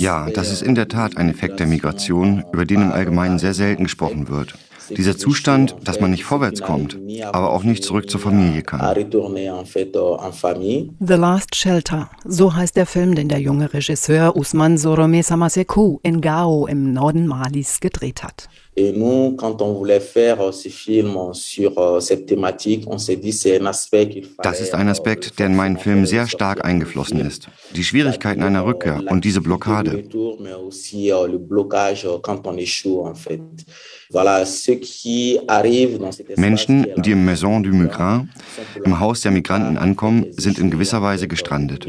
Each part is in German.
Ja, das ist in der Tat ein Effekt der Migration, über den im Allgemeinen sehr selten gesprochen wird. Dieser Zustand, dass man nicht vorwärts kommt, aber auch nicht zurück zur Familie kann. The Last Shelter, so heißt der Film, den der junge Regisseur Usman Sorome Samasekou in Gao im Norden Malis gedreht hat. Et nous, quand on voulait faire euh, ce film sur euh, cette thématique, on s'est dit, c'est un aspect qu'il fallait. Das ist ein Aspekt, der in meinen Film sehr stark eingeflossen ist. Die Schwierigkeiten einer Rückkehr und diese Blockade. Mais aussi euh, le blocage quand on échoue, en fait. Menschen, die im Maison du Migrant, im Haus der Migranten ankommen, sind in gewisser Weise gestrandet.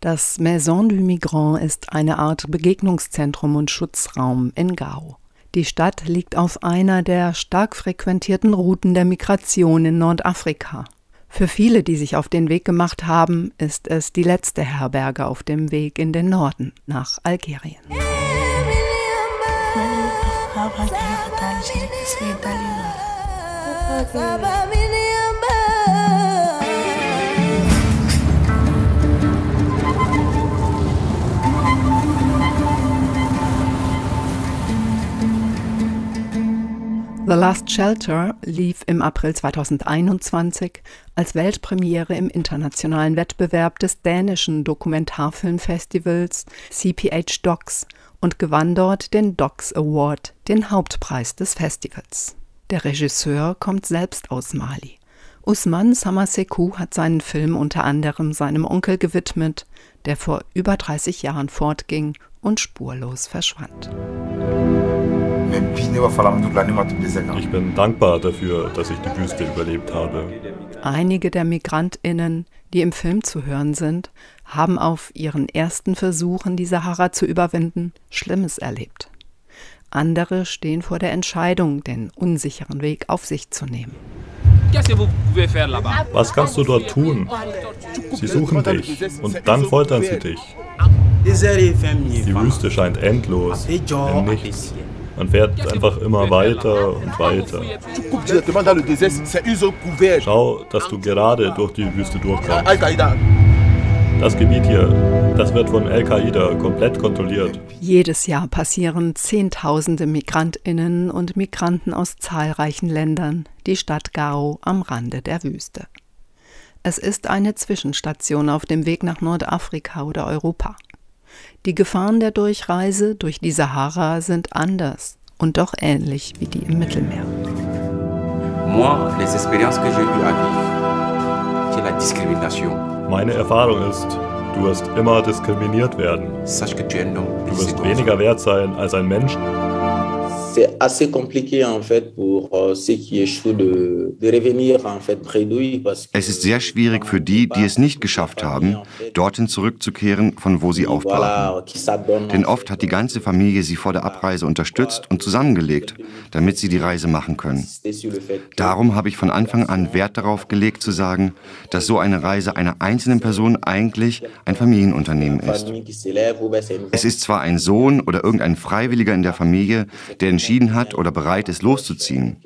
Das Maison du Migrant ist eine Art Begegnungszentrum und Schutzraum in Gao. Die Stadt liegt auf einer der stark frequentierten Routen der Migration in Nordafrika. Für viele, die sich auf den Weg gemacht haben, ist es die letzte Herberge auf dem Weg in den Norden nach Algerien. The Last Shelter lief im April 2021 als Weltpremiere im internationalen Wettbewerb des dänischen Dokumentarfilmfestivals CPH Docs und gewann dort den Docs Award, den Hauptpreis des Festivals. Der Regisseur kommt selbst aus Mali. Usman Samasekou hat seinen Film unter anderem seinem Onkel gewidmet, der vor über 30 Jahren fortging und spurlos verschwand. Ich bin dankbar dafür, dass ich die Wüste überlebt habe. Einige der Migrantinnen, die im Film zu hören sind, haben auf ihren ersten Versuchen, die Sahara zu überwinden, Schlimmes erlebt. Andere stehen vor der Entscheidung, den unsicheren Weg auf sich zu nehmen. Was kannst du dort tun? Sie suchen dich und dann foltern sie dich. Die Wüste scheint endlos, in nichts. Man fährt einfach immer weiter und weiter. Schau, dass du gerade durch die Wüste durchkommst. Das Gebiet hier, das wird von Al-Qaida komplett kontrolliert. Jedes Jahr passieren Zehntausende Migrantinnen und Migranten aus zahlreichen Ländern die Stadt Gao am Rande der Wüste. Es ist eine Zwischenstation auf dem Weg nach Nordafrika oder Europa. Die Gefahren der Durchreise durch die Sahara sind anders und doch ähnlich wie die im Mittelmeer. Moi, les expériences que j'ai eues à vivre, c'est la discrimination. Meine Erfahrung ist, du wirst immer diskriminiert werden. Du wirst weniger wert sein als ein Mensch c'est assez compliqué en fait pour euh, ceux qui échouent de, de revenir en fait Bredouille parce Es ist sehr schwierig für die, die es nicht geschafft haben, dorthin zurückzukehren, von wo sie aufbrachen. Denn oft hat die ganze Familie sie vor der Abreise unterstützt und zusammengelegt, damit sie die Reise machen können. Darum habe ich von Anfang an Wert darauf gelegt zu sagen, dass so eine Reise einer einzelnen Person eigentlich ein Familienunternehmen ist. Es ist zwar ein Sohn oder irgendein Freiwilliger in der Familie, der den entschieden hat oder bereit ist, loszuziehen.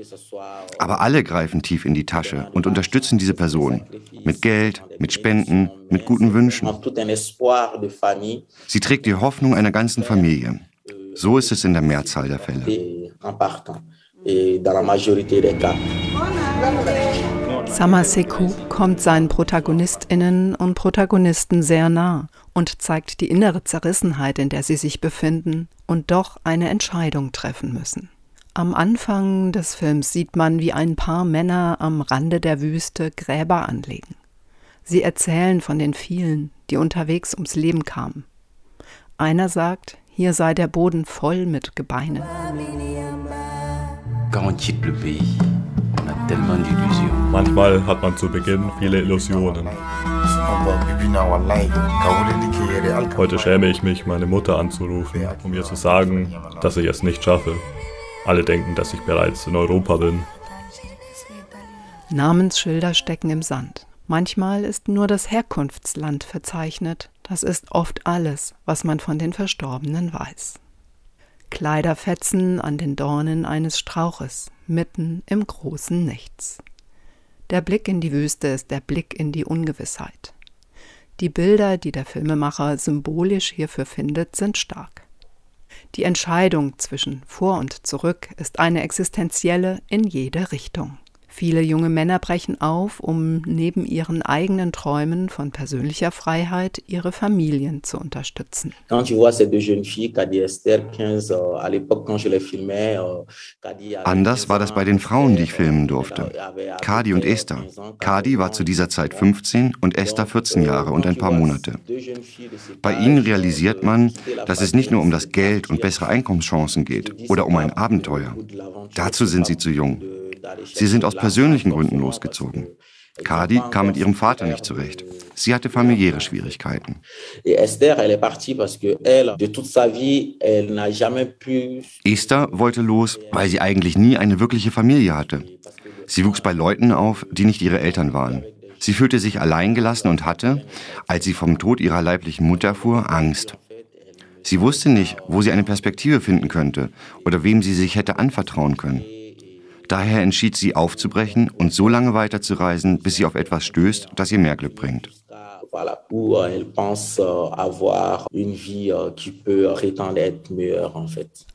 Aber alle greifen tief in die Tasche und unterstützen diese Person mit Geld, mit Spenden, mit guten Wünschen. Sie trägt die Hoffnung einer ganzen Familie. So ist es in der Mehrzahl der Fälle. Samaseku kommt seinen Protagonistinnen und Protagonisten sehr nah und zeigt die innere Zerrissenheit, in der sie sich befinden und doch eine Entscheidung treffen müssen. Am Anfang des Films sieht man, wie ein paar Männer am Rande der Wüste Gräber anlegen. Sie erzählen von den vielen, die unterwegs ums Leben kamen. Einer sagt, hier sei der Boden voll mit Gebeinen. Manchmal hat man zu Beginn viele Illusionen. Heute schäme ich mich, meine Mutter anzurufen, um ihr zu sagen, dass ich es nicht schaffe. Alle denken, dass ich bereits in Europa bin. Namensschilder stecken im Sand. Manchmal ist nur das Herkunftsland verzeichnet. Das ist oft alles, was man von den Verstorbenen weiß. Kleiderfetzen an den Dornen eines Strauches, mitten im großen Nichts. Der Blick in die Wüste ist der Blick in die Ungewissheit. Die Bilder, die der Filmemacher symbolisch hierfür findet, sind stark. Die Entscheidung zwischen vor und zurück ist eine existenzielle in jede Richtung. Viele junge Männer brechen auf, um neben ihren eigenen Träumen von persönlicher Freiheit ihre Familien zu unterstützen. Euh, Anders war das bei den Frauen, die ich filmen durfte. Kadi und Esther. Kadi war zu dieser Zeit 15 und Esther 14 Jahre und ein paar Monate. Bei ihnen realisiert man, dass es nicht nur um das Geld und bessere Einkommenschancen geht oder um ein Abenteuer. Dazu sind sie zu jung. Sie sind aus persönlichen Gründen losgezogen. Kadi kam mit ihrem Vater nicht zurecht. Sie hatte familiäre Schwierigkeiten. Esther wollte los, weil sie eigentlich nie eine wirkliche Familie hatte. Sie wuchs bei Leuten auf, die nicht ihre Eltern waren. Sie fühlte sich alleingelassen und hatte, als sie vom Tod ihrer leiblichen Mutter erfuhr, Angst. Sie wusste nicht, wo sie eine Perspektive finden könnte oder wem sie sich hätte anvertrauen können. Daher entschied sie aufzubrechen und so lange weiterzureisen, bis sie auf etwas stößt, das ihr mehr Glück bringt.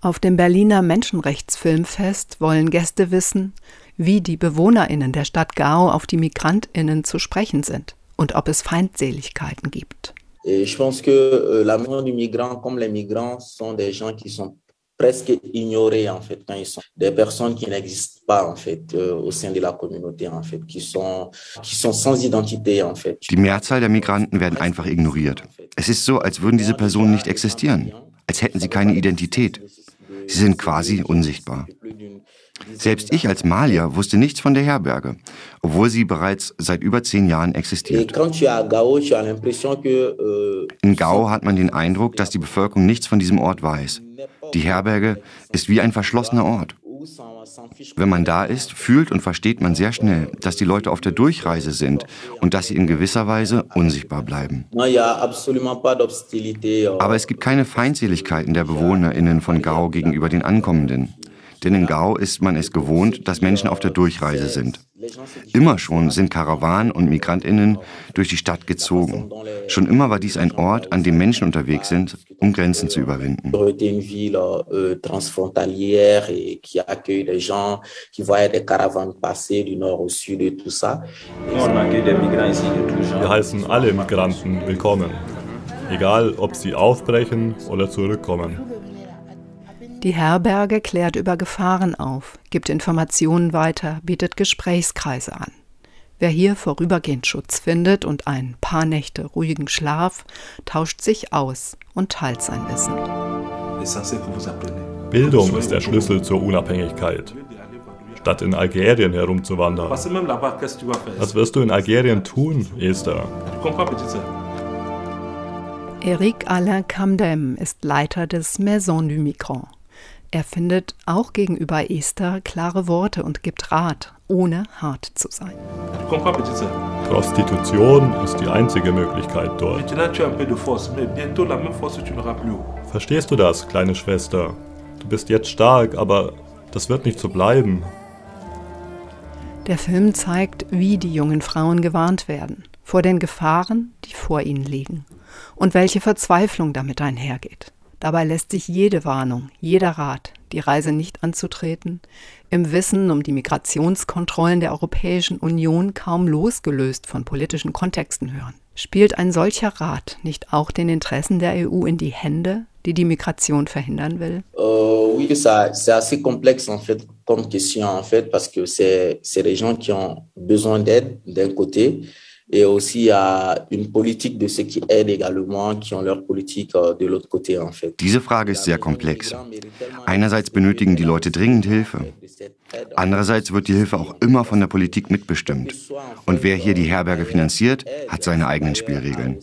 Auf dem Berliner Menschenrechtsfilmfest wollen Gäste wissen, wie die BewohnerInnen der Stadt Gao auf die MigrantInnen zu sprechen sind und ob es Feindseligkeiten gibt. Ich pense que euh, la maison du migrant comme les migrants sont des gens qui sont presque ignorés en fait quand ils sont des personnes qui n'existent pas en fait euh, au sein de la communauté en fait qui sont qui sont sans identité en fait. Die Mehrzahl der Migranten werden einfach ignoriert. Es ist so, als würden diese Personen nicht existieren, als hätten sie keine Identität. Sie sind quasi unsichtbar. Selbst ich als Malier wusste nichts von der Herberge, obwohl sie bereits seit über zehn Jahren existiert. Euh, In Gao hat man den Eindruck, dass die Bevölkerung nichts von diesem Ort weiß. Die Herberge ist wie ein verschlossener Ort. Wenn man da ist, fühlt und versteht man sehr schnell, dass die Leute auf der Durchreise sind und dass sie in gewisser Weise unsichtbar bleiben. Aber es gibt keine Feindseligkeiten der BewohnerInnen von Gao gegenüber den Ankommenden. Denn in Gao ist man es gewohnt, dass Menschen auf der Durchreise sind. Immer schon sind Karawanen und Migrantinnen durch die Stadt gezogen. Schon immer war dies ein Ort, an dem Menschen unterwegs sind, um Grenzen zu überwinden. Wir heißen alle Migranten willkommen, egal ob sie aufbrechen oder zurückkommen. Die Herberge klärt über Gefahren auf, gibt Informationen weiter, bietet Gesprächskreise an. Wer hier vorübergehend Schutz findet und ein paar Nächte ruhigen Schlaf, tauscht sich aus und teilt sein Wissen. Bildung ist der Schlüssel zur Unabhängigkeit. Statt in Algerien herumzuwandern. Was wirst du in Algerien tun, Esther? Eric Alain Camdem ist Leiter des Maison du Migrant. Er findet auch gegenüber Esther klare Worte und gibt Rat, ohne hart zu sein. Prostitution ist die einzige Möglichkeit dort. Verstehst du das, kleine Schwester? Du bist jetzt stark, aber das wird nicht so bleiben. Der Film zeigt, wie die jungen Frauen gewarnt werden vor den Gefahren, die vor ihnen liegen und welche Verzweiflung damit einhergeht. Dabei lässt sich jede Warnung, jeder Rat, die Reise nicht anzutreten, im Wissen um die Migrationskontrollen der Europäischen Union kaum losgelöst von politischen Kontexten hören. Spielt ein solcher Rat nicht auch den Interessen der EU in die Hände, die die Migration verhindern will? Uh, oui, c'est assez complexe en fait comme question en fait parce que c'est des gens qui ont besoin d'aide d'un côté et aussi à une politique de ceux qui aident également, qui ont leur politique euh, de l'autre côté en fait. Diese Frage ist sehr komplex. Einerseits benötigen die Leute dringend Hilfe. Andererseits wird die Hilfe auch immer von der Politik mitbestimmt. Und wer hier die Herberge finanziert, hat seine eigenen Spielregeln.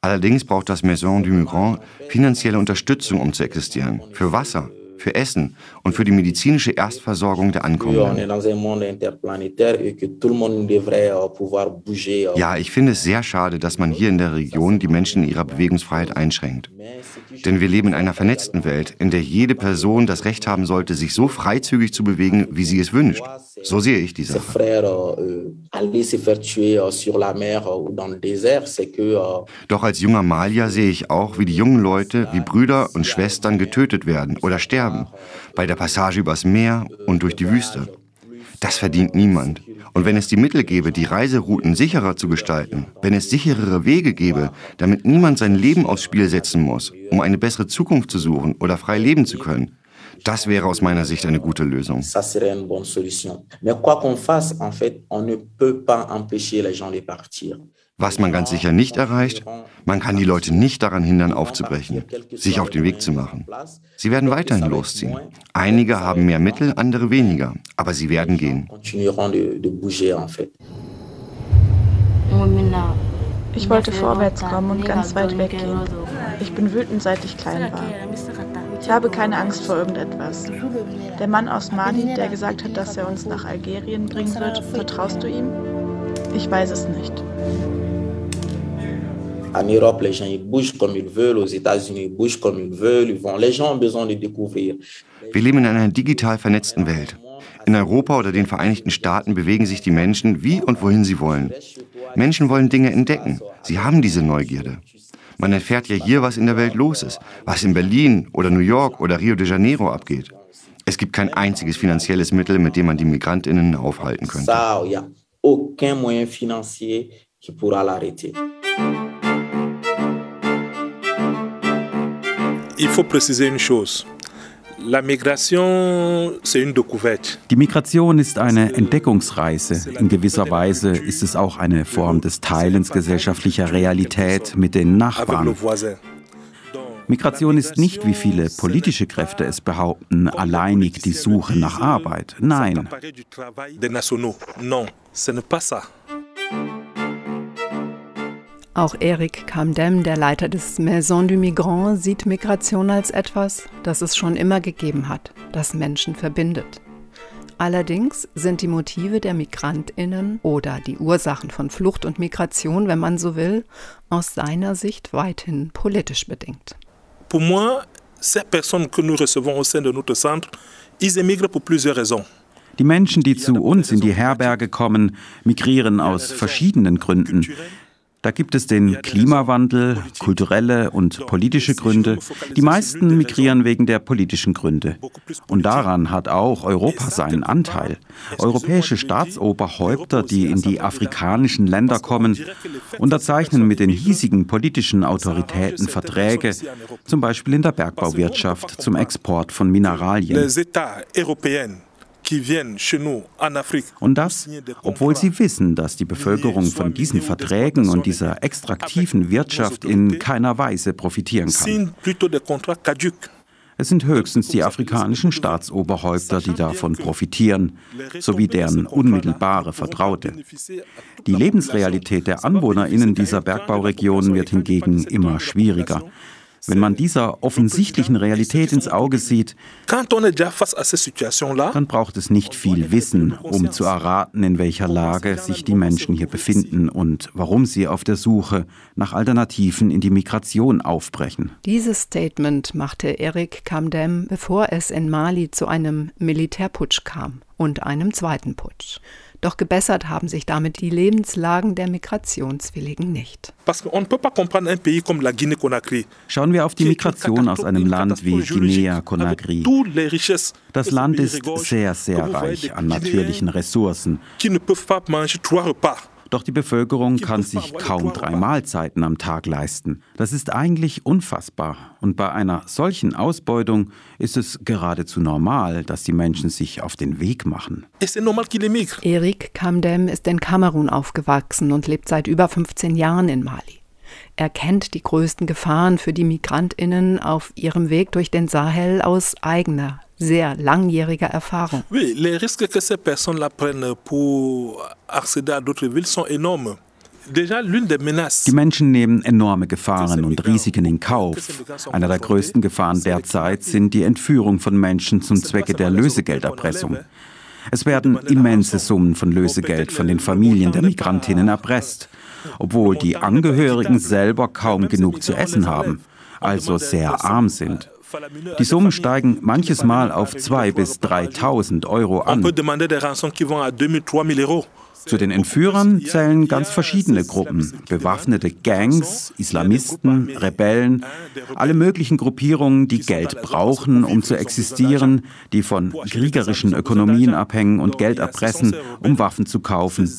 Allerdings braucht das Maison du Migrant finanzielle Unterstützung, um zu existieren. Für Wasser, für Essen und für die medizinische Erstversorgung der Ankommenden. Ja, ich finde es sehr schade, dass man hier in der Region die Menschen in ihrer Bewegungsfreiheit einschränkt. Denn wir leben in einer vernetzten Welt, in der jede Person das Recht haben sollte, sich so freizügig zu bewegen, wie sie es wünscht. So sehe ich die Sache. Doch als junger Malier sehe ich auch, wie die jungen Leute, wie Brüder und Schwestern getötet werden oder sterben, bei der Passage übers Meer und durch die Wüste. Das verdient niemand. Und wenn es die Mittel gäbe, die Reiserouten sicherer zu gestalten, wenn es sicherere Wege gäbe, damit niemand sein Leben aufs Spiel setzen muss, um eine bessere Zukunft zu suchen oder frei leben zu können, das wäre aus meiner Sicht eine gute Lösung. Mais quoi qu'on fasse, en fait, on ne peut pas empêcher les gens de partir. Was man ganz sicher nicht erreicht, man kann die Leute nicht daran hindern, aufzubrechen, sich auf den Weg zu machen. Sie werden weiterhin losziehen. Einige haben mehr Mittel, andere weniger, aber sie werden gehen. Ich wollte vorwärts kommen und ganz weit weggehen. Ich bin wütend, seit ich klein war. Ich habe keine Angst vor irgendetwas. Der Mann aus Mali, der gesagt hat, dass er uns nach Algerien bringen wird, vertraust du ihm? Ich weiß es nicht. En Europe, les gens ils bougent comme ils veulent. Aux États-Unis, ils bougent comme ils veulent. Ils vont. Les gens ont besoin de découvrir. Wir leben in einer digital vernetzten Welt. In Europa oder den Vereinigten Staaten bewegen sich die Menschen wie und wohin sie wollen. Menschen wollen Dinge entdecken. Sie haben diese Neugierde. Man erfährt ja hier, was in der Welt los ist, was in Berlin oder New York oder Rio de Janeiro abgeht. Es gibt kein einziges finanzielles Mittel, mit dem man die Migrantinnen aufhalten könnte. Il faut préciser une chose. Die Migration ist eine Entdeckungsreise. In gewisser Weise ist es auch eine Form des Teilens gesellschaftlicher Realität mit den Nachbarn. Migration ist nicht, wie viele politische Kräfte es behaupten, alleinig die Suche nach Arbeit. Nein. Auch Eric Camdem, der Leiter des Maison du Migrant, sieht Migration als etwas, das es schon immer gegeben hat, das Menschen verbindet. Allerdings sind die Motive der Migrantinnen oder die Ursachen von Flucht und Migration, wenn man so will, aus seiner Sicht weithin politisch bedingt. Pour moi, ces personnes que nous recevons au sein de notre centre, ils émigrent pour plusieurs raisons. Die Menschen, die zu uns in die Herberge kommen, migrieren aus verschiedenen Gründen. Da gibt es den Klimawandel, kulturelle und politische Gründe. Die meisten migrieren wegen der politischen Gründe. Und daran hat auch Europa seinen Anteil. Europäische Staatsoberhäupter, die in die afrikanischen Länder kommen, unterzeichnen mit den hiesigen politischen Autoritäten Verträge, zum Beispiel in der Bergbauwirtschaft zum Export von Mineralien. Und das, obwohl sie wissen, dass die Bevölkerung von diesen Verträgen und dieser extraktiven Wirtschaft in keiner Weise profitieren kann. Es sind höchstens die afrikanischen Staatsoberhäupter, die davon profitieren, sowie deren unmittelbare Vertraute. Die Lebensrealität der Anwohnerinnen dieser Bergbauregionen wird hingegen immer schwieriger. Wenn man dieser offensichtlichen Realität ins Auge sieht, dann braucht es nicht viel Wissen, um zu erraten, in welcher Lage sich die Menschen hier befinden und warum sie auf der Suche nach Alternativen in die Migration aufbrechen. Dieses Statement machte Eric Kamdem, bevor es in Mali zu einem Militärputsch kam und einem zweiten Putsch. Doch gebessert haben sich damit die Lebenslagen der Migrationswilligen nicht. Schauen wir auf die Migration aus einem Land wie Guinea-Conakry. Das Land ist sehr, sehr reich an natürlichen Ressourcen. Doch die Bevölkerung kann sich kaum drei Mahlzeiten am Tag leisten. Das ist eigentlich unfassbar. Und bei einer solchen Ausbeutung ist es geradezu normal, dass die Menschen sich auf den Weg machen. Erik Kamdem ist in Kamerun aufgewachsen und lebt seit über 15 Jahren in Mali. Er kennt die größten Gefahren für die Migrantinnen auf ihrem Weg durch den Sahel aus eigener sehr langjähriger Erfahrung. Oui, les risques que ces personnes-là prennent pour accéder à d'autres villes sont énormes. Die Menschen nehmen enorme Gefahren und Risiken in Kauf. Einer der größten Gefahren derzeit sind die Entführung von Menschen zum Zwecke der Lösegelderpressung. Es werden immense Summen von Lösegeld von den Familien der Migrantinnen erpresst, obwohl die Angehörigen selber kaum genug zu essen haben, also sehr arm sind. Die Summen steigen manches Mal auf 2.000 bis 3.000 Euro an. Zu den Entführern zählen ganz verschiedene Gruppen. Bewaffnete Gangs, Islamisten, Rebellen, alle möglichen Gruppierungen, die Geld brauchen, um zu existieren, die von kriegerischen Ökonomien abhängen und Geld erpressen, um Waffen zu kaufen.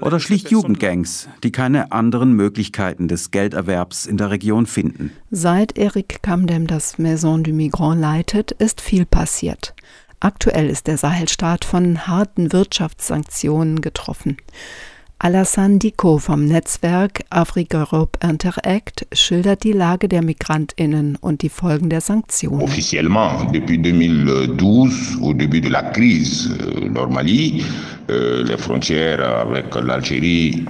Oder schlicht Jugendgangs, die keine anderen Möglichkeiten des Gelderwerbs in der Region finden. Seit Eric Kamdem das Maison du Migrant leitet, ist viel passiert. Aktuell ist der Sahelstaat von harten Wirtschaftssanktionen getroffen. Alassane Diko vom Netzwerk Africa-Europe Interact schildert die Lage der MigrantInnen und die Folgen der Sanktionen. Offiziellement, depuis 2012, au début de la crise euh, Normalie, euh, les frontières avec l'Algérie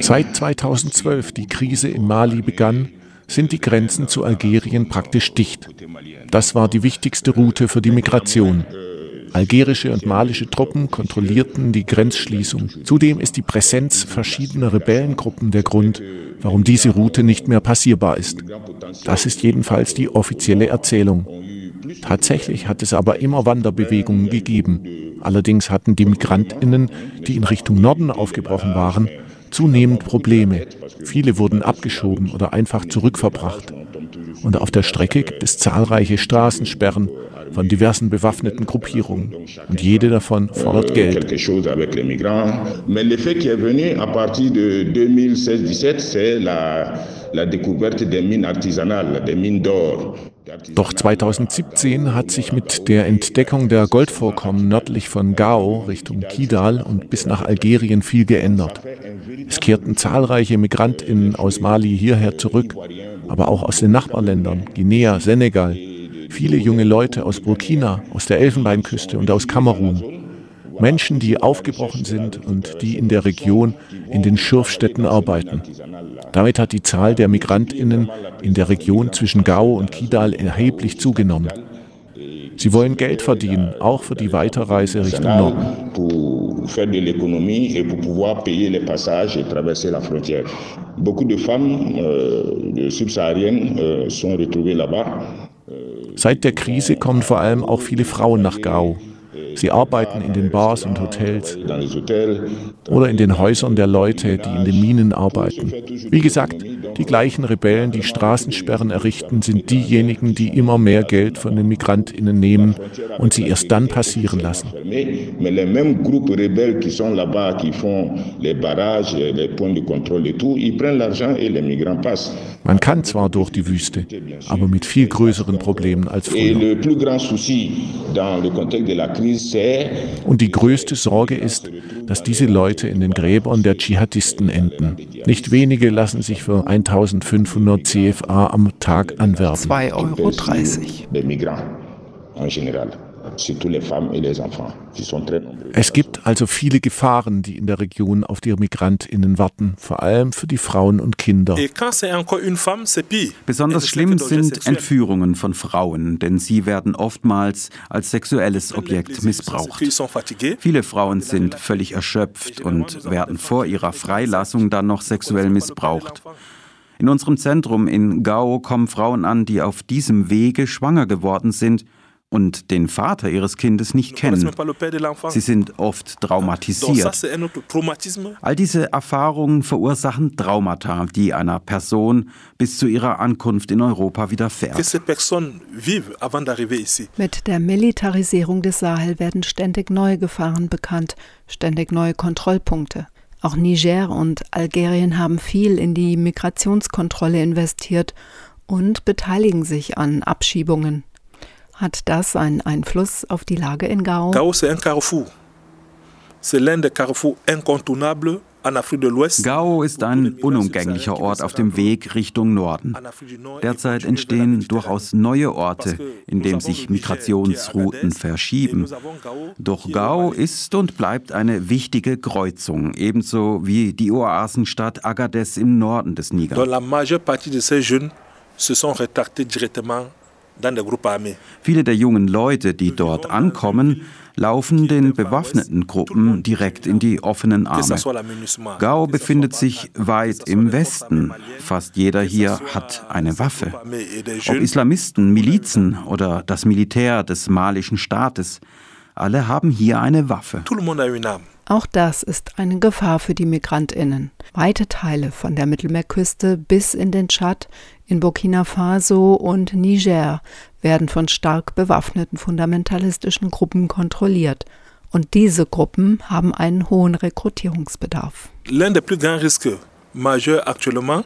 Seit 2012 die Krise in Mali begann, sind die Grenzen zu Algerien praktisch dicht. Das war die wichtigste Route für die Migration. Algerische und malische Truppen kontrollierten die Grenzschließung. Zudem ist die Präsenz verschiedener Rebellengruppen der Grund, warum diese Route nicht mehr passierbar ist. Das ist jedenfalls die offizielle Erzählung. Tatsächlich hat es aber immer Wanderbewegungen gegeben. Allerdings hatten die Migrantinnen, die in Richtung Norden aufgebrochen waren, zunehmend Probleme. Viele wurden abgeschoben oder einfach zurückverbracht. Und auf der Strecke gibt es zahlreiche Straßensperren von diversen bewaffneten Gruppierungen. Und jede davon fordert Geld. Mais l'effet qui est venu à partir de 2016-17, c'est la, la découverte des mines artisanales, des mines d'or. Doch 2017 hat sich mit der Entdeckung der Goldvorkommen nördlich von Gao Richtung Kidal und bis nach Algerien viel geändert. Es kehrten zahlreiche Migrantinnen aus Mali hierher zurück, aber auch aus den Nachbarländern, Guinea, Senegal, viele junge Leute aus Burkina, aus der Elfenbeinküste und aus Kamerun. Menschen, die aufgebrochen sind und die in der Region in den Schürfstätten arbeiten. Damit hat die Zahl der Migrantinnen in der Region zwischen Gao und Kidal erheblich zugenommen. Sie wollen Geld verdienen, auch für die Weiterreise Richtung Norden. Beaucoup de femmes euh, subsahariennes euh, sont retrouvées là-bas. Seit der Krise kommen vor allem auch viele Frauen nach Gao. Sie arbeiten in den Bars und Hotels oder in den Häusern der Leute, die in den Minen arbeiten. Wie gesagt, die gleichen Rebellen, die Straßensperren errichten, sind diejenigen, die immer mehr Geld von den Migrantinnen nehmen und sie erst dann passieren lassen. Man kann zwar durch die Wüste, aber mit viel größeren Problemen als früher. Und die größte Sorge ist, dass diese Leute in den Gräbern der Dschihadisten enden. Nicht wenige lassen sich für 1500 CFA am Tag anwerben. 2,30 Euro. Es gibt also viele Gefahren, die in der Region auf die Migrantinnen warten, vor allem für die Frauen und Kinder. Besonders schlimm sind Entführungen von Frauen, denn sie werden oftmals als sexuelles Objekt missbraucht. Viele Frauen sind völlig erschöpft und werden vor ihrer Freilassung dann noch sexuell missbraucht. In unserem Zentrum in Gao kommen Frauen an, die auf diesem Wege schwanger geworden sind und den Vater ihres Kindes nicht kennen. Sie sind oft traumatisiert. All diese Erfahrungen verursachen Traumata, die einer Person bis zu ihrer Ankunft in Europa widerfährt. Mit der Militarisierung des Sahel werden ständig neue Gefahren bekannt, ständig neue Kontrollpunkte. Auch Niger und Algerien haben viel in die Migrationskontrolle investiert und beteiligen sich an Abschiebungen. Hat das einen Einfluss auf die Lage in Gao? Gao, c'est un carrefour. C'est l'un des carrefours incontournables Gao ist ein unumgänglicher Ort auf dem Weg Richtung Norden. Derzeit entstehen durchaus neue Orte, in denen sich Migrationsrouten verschieben. Doch Gao ist und bleibt eine wichtige Kreuzung, ebenso wie die Oasenstadt Agadez im Norden des Niger. Viele der jungen Leute, die dort ankommen, laufen den bewaffneten Gruppen direkt in die offenen Arme. Gao befindet sich weit im Westen. Fast jeder hier hat eine Waffe. Ob Islamisten, Milizen oder das Militär des malischen Staates, alle haben hier eine Waffe. Auch das ist eine Gefahr für die Migrantinnen. Weite Teile von der Mittelmeerküste bis in den Tschad, in Burkina Faso und Niger werden von stark bewaffneten fundamentalistischen Gruppen kontrolliert. Und diese Gruppen haben einen hohen Rekrutierungsbedarf. L'un des plus grands risques majeurs actuellement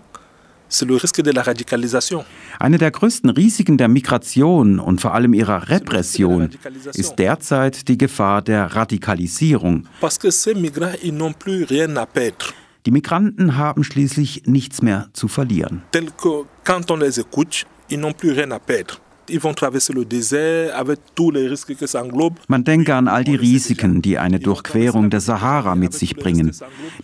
eine der größten Risiken der Migration und vor allem ihrer Repression ist derzeit die Gefahr der Radikalisierung. Die Migranten haben schließlich nichts mehr zu verlieren. Man denke an all die Risiken, die eine Durchquerung der Sahara mit sich bringen.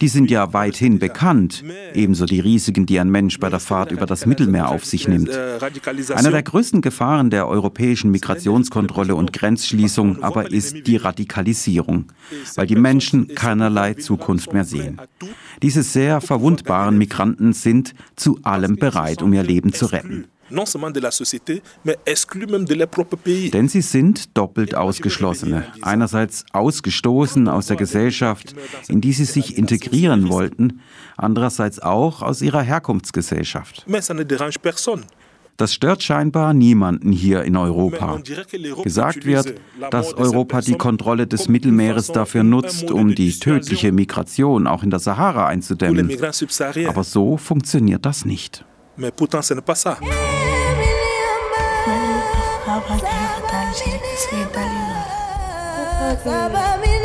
Die sind ja weithin bekannt, ebenso die Risiken, die ein Mensch bei der Fahrt über das Mittelmeer auf sich nimmt. Eine der größten Gefahren der europäischen Migrationskontrolle und Grenzschließung aber ist die Radikalisierung, weil die Menschen keinerlei Zukunft mehr sehen. Diese sehr verwundbaren Migranten sind zu allem bereit, um ihr Leben zu retten non seulement de la société, mais exclus même de leur propre pays. Denn sie sind doppelt Ausgeschlossene. Einerseits ausgestoßen aus der Gesellschaft, in die sie sich integrieren wollten, andererseits auch aus ihrer Herkunftsgesellschaft. Mais ça ne dérange personne. Das stört scheinbar niemanden hier in Europa. Gesagt wird, dass Europa die Kontrolle des Mittelmeeres dafür nutzt, um die tödliche Migration auch in der Sahara einzudämmen. Aber so funktioniert das nicht. Mais pourtant, ce n'est pas ça. Sabamina.